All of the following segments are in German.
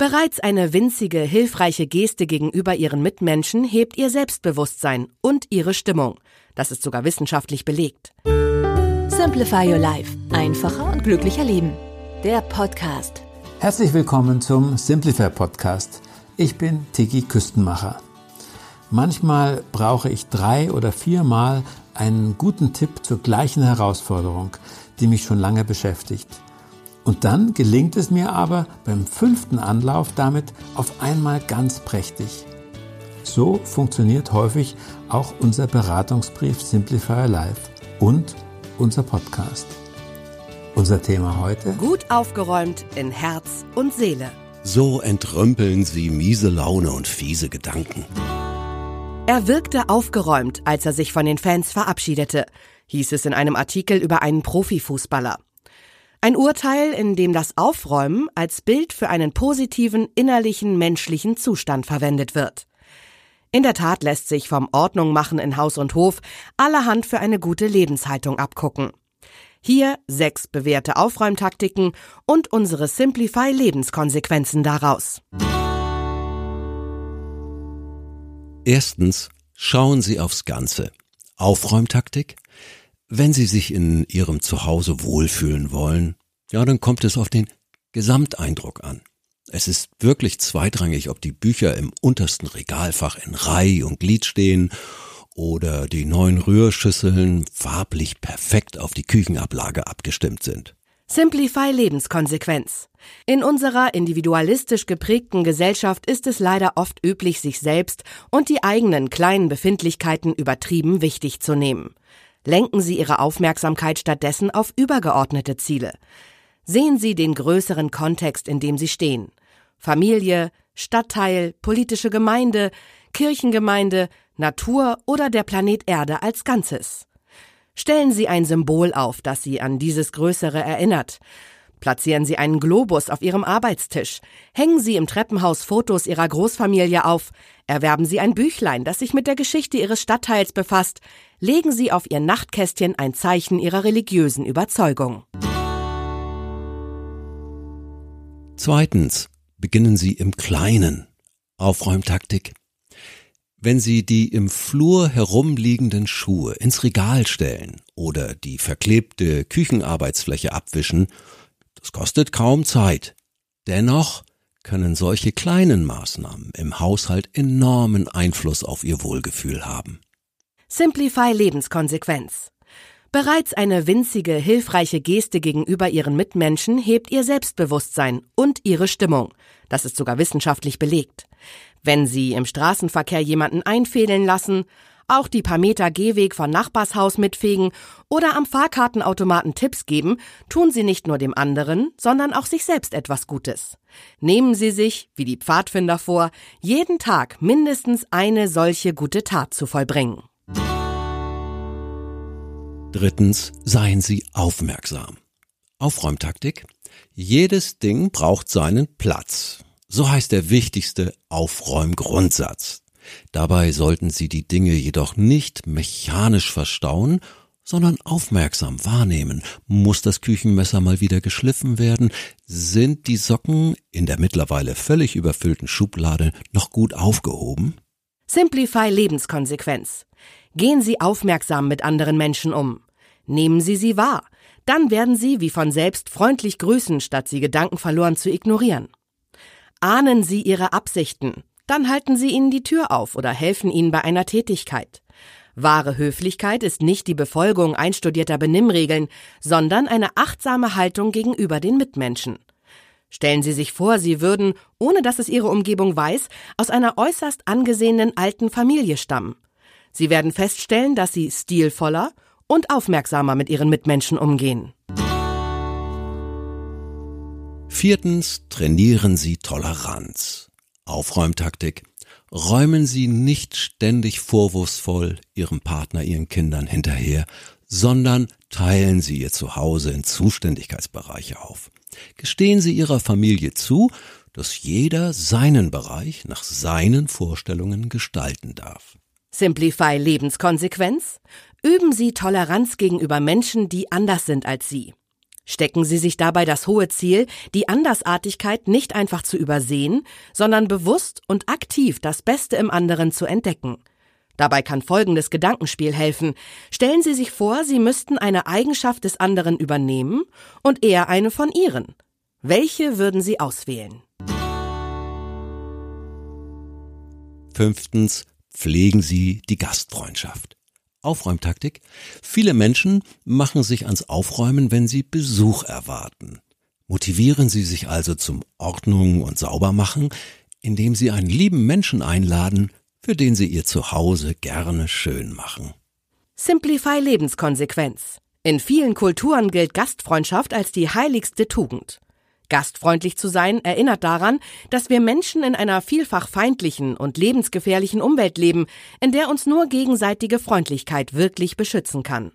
Bereits eine winzige, hilfreiche Geste gegenüber ihren Mitmenschen hebt ihr Selbstbewusstsein und ihre Stimmung. Das ist sogar wissenschaftlich belegt. Simplify Your Life. Einfacher und glücklicher Leben. Der Podcast. Herzlich willkommen zum Simplify Podcast. Ich bin Tiki Küstenmacher. Manchmal brauche ich drei oder viermal einen guten Tipp zur gleichen Herausforderung, die mich schon lange beschäftigt. Und dann gelingt es mir aber beim fünften Anlauf damit auf einmal ganz prächtig. So funktioniert häufig auch unser Beratungsbrief Simplify Life und unser Podcast. Unser Thema heute? Gut aufgeräumt in Herz und Seele. So entrümpeln sie miese Laune und fiese Gedanken. Er wirkte aufgeräumt, als er sich von den Fans verabschiedete, hieß es in einem Artikel über einen Profifußballer. Ein Urteil, in dem das Aufräumen als Bild für einen positiven innerlichen menschlichen Zustand verwendet wird. In der Tat lässt sich vom Ordnung machen in Haus und Hof allerhand für eine gute Lebenshaltung abgucken. Hier sechs bewährte Aufräumtaktiken und unsere Simplify Lebenskonsequenzen daraus. Erstens, schauen Sie aufs Ganze. Aufräumtaktik? Wenn Sie sich in Ihrem Zuhause wohlfühlen wollen, ja, dann kommt es auf den Gesamteindruck an. Es ist wirklich zweitrangig, ob die Bücher im untersten Regalfach in Reih und Glied stehen oder die neuen Rührschüsseln farblich perfekt auf die Küchenablage abgestimmt sind. Simplify Lebenskonsequenz. In unserer individualistisch geprägten Gesellschaft ist es leider oft üblich, sich selbst und die eigenen kleinen Befindlichkeiten übertrieben wichtig zu nehmen. Lenken Sie Ihre Aufmerksamkeit stattdessen auf übergeordnete Ziele. Sehen Sie den größeren Kontext, in dem Sie stehen. Familie, Stadtteil, politische Gemeinde, Kirchengemeinde, Natur oder der Planet Erde als Ganzes. Stellen Sie ein Symbol auf, das Sie an dieses Größere erinnert. Platzieren Sie einen Globus auf Ihrem Arbeitstisch. Hängen Sie im Treppenhaus Fotos Ihrer Großfamilie auf. Erwerben Sie ein Büchlein, das sich mit der Geschichte Ihres Stadtteils befasst. Legen Sie auf Ihr Nachtkästchen ein Zeichen Ihrer religiösen Überzeugung. Zweitens, beginnen Sie im Kleinen. Aufräumtaktik. Wenn Sie die im Flur herumliegenden Schuhe ins Regal stellen oder die verklebte Küchenarbeitsfläche abwischen, das kostet kaum Zeit. Dennoch können solche kleinen Maßnahmen im Haushalt enormen Einfluss auf Ihr Wohlgefühl haben. Simplify Lebenskonsequenz. Bereits eine winzige, hilfreiche Geste gegenüber ihren Mitmenschen hebt ihr Selbstbewusstsein und ihre Stimmung. Das ist sogar wissenschaftlich belegt. Wenn Sie im Straßenverkehr jemanden einfädeln lassen, auch die paar Meter Gehweg von Nachbarshaus mitfegen oder am Fahrkartenautomaten Tipps geben, tun Sie nicht nur dem anderen, sondern auch sich selbst etwas Gutes. Nehmen Sie sich, wie die Pfadfinder vor, jeden Tag mindestens eine solche gute Tat zu vollbringen. Drittens, seien Sie aufmerksam. Aufräumtaktik. Jedes Ding braucht seinen Platz. So heißt der wichtigste Aufräumgrundsatz. Dabei sollten Sie die Dinge jedoch nicht mechanisch verstauen, sondern aufmerksam wahrnehmen. Muss das Küchenmesser mal wieder geschliffen werden? Sind die Socken in der mittlerweile völlig überfüllten Schublade noch gut aufgehoben? Simplify Lebenskonsequenz. Gehen Sie aufmerksam mit anderen Menschen um. Nehmen Sie sie wahr. Dann werden Sie wie von selbst freundlich grüßen, statt sie gedankenverloren zu ignorieren. Ahnen Sie Ihre Absichten, dann halten Sie ihnen die Tür auf oder helfen ihnen bei einer Tätigkeit. Wahre Höflichkeit ist nicht die Befolgung einstudierter Benimmregeln, sondern eine achtsame Haltung gegenüber den Mitmenschen. Stellen Sie sich vor, Sie würden, ohne dass es Ihre Umgebung weiß, aus einer äußerst angesehenen alten Familie stammen. Sie werden feststellen, dass Sie stilvoller und aufmerksamer mit Ihren Mitmenschen umgehen. Viertens, trainieren Sie Toleranz. Aufräumtaktik. Räumen Sie nicht ständig vorwurfsvoll Ihrem Partner, Ihren Kindern hinterher, sondern teilen Sie Ihr Zuhause in Zuständigkeitsbereiche auf. Gestehen Sie Ihrer Familie zu, dass jeder seinen Bereich nach seinen Vorstellungen gestalten darf. Simplify Lebenskonsequenz. Üben Sie Toleranz gegenüber Menschen, die anders sind als Sie. Stecken Sie sich dabei das hohe Ziel, die Andersartigkeit nicht einfach zu übersehen, sondern bewusst und aktiv das Beste im anderen zu entdecken. Dabei kann folgendes Gedankenspiel helfen. Stellen Sie sich vor, Sie müssten eine Eigenschaft des anderen übernehmen und er eine von Ihren. Welche würden Sie auswählen? Fünftens, pflegen Sie die Gastfreundschaft. Aufräumtaktik. Viele Menschen machen sich ans Aufräumen, wenn sie Besuch erwarten. Motivieren Sie sich also zum Ordnung und Saubermachen, indem Sie einen lieben Menschen einladen, für den Sie Ihr Zuhause gerne schön machen. Simplify Lebenskonsequenz. In vielen Kulturen gilt Gastfreundschaft als die heiligste Tugend. Gastfreundlich zu sein erinnert daran, dass wir Menschen in einer vielfach feindlichen und lebensgefährlichen Umwelt leben, in der uns nur gegenseitige Freundlichkeit wirklich beschützen kann.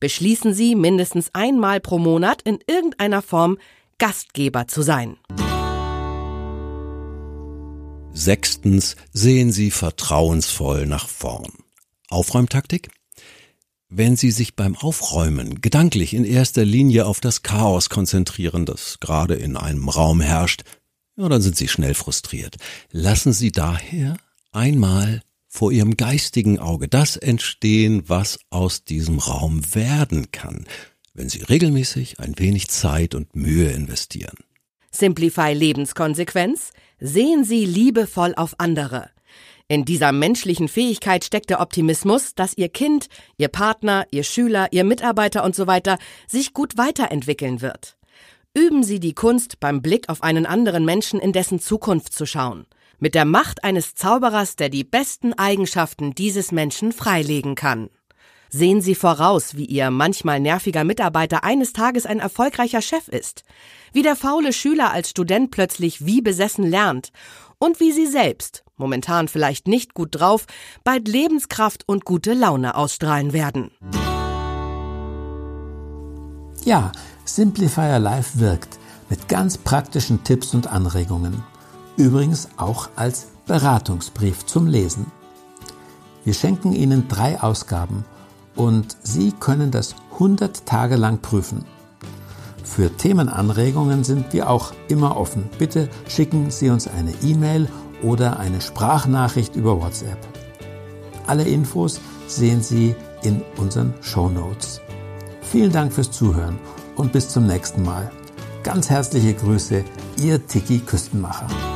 Beschließen Sie mindestens einmal pro Monat in irgendeiner Form Gastgeber zu sein. Sechstens sehen Sie vertrauensvoll nach vorn. Aufräumtaktik? Wenn Sie sich beim Aufräumen gedanklich in erster Linie auf das Chaos konzentrieren, das gerade in einem Raum herrscht, ja, dann sind Sie schnell frustriert. Lassen Sie daher einmal vor Ihrem geistigen Auge das entstehen, was aus diesem Raum werden kann, wenn Sie regelmäßig ein wenig Zeit und Mühe investieren. Simplify Lebenskonsequenz. Sehen Sie liebevoll auf andere. In dieser menschlichen Fähigkeit steckt der Optimismus, dass Ihr Kind, Ihr Partner, Ihr Schüler, Ihr Mitarbeiter und so weiter sich gut weiterentwickeln wird. Üben Sie die Kunst, beim Blick auf einen anderen Menschen in dessen Zukunft zu schauen. Mit der Macht eines Zauberers, der die besten Eigenschaften dieses Menschen freilegen kann. Sehen Sie voraus, wie Ihr manchmal nerviger Mitarbeiter eines Tages ein erfolgreicher Chef ist, wie der faule Schüler als Student plötzlich wie besessen lernt und wie Sie selbst momentan vielleicht nicht gut drauf, bald Lebenskraft und gute Laune ausstrahlen werden. Ja, Simplifier Life wirkt mit ganz praktischen Tipps und Anregungen. Übrigens auch als Beratungsbrief zum Lesen. Wir schenken Ihnen drei Ausgaben und Sie können das 100 Tage lang prüfen. Für Themenanregungen sind wir auch immer offen. Bitte schicken Sie uns eine E-Mail oder eine Sprachnachricht über WhatsApp. Alle Infos sehen Sie in unseren Show Notes. Vielen Dank fürs Zuhören und bis zum nächsten Mal. Ganz herzliche Grüße, Ihr Tiki Küstenmacher.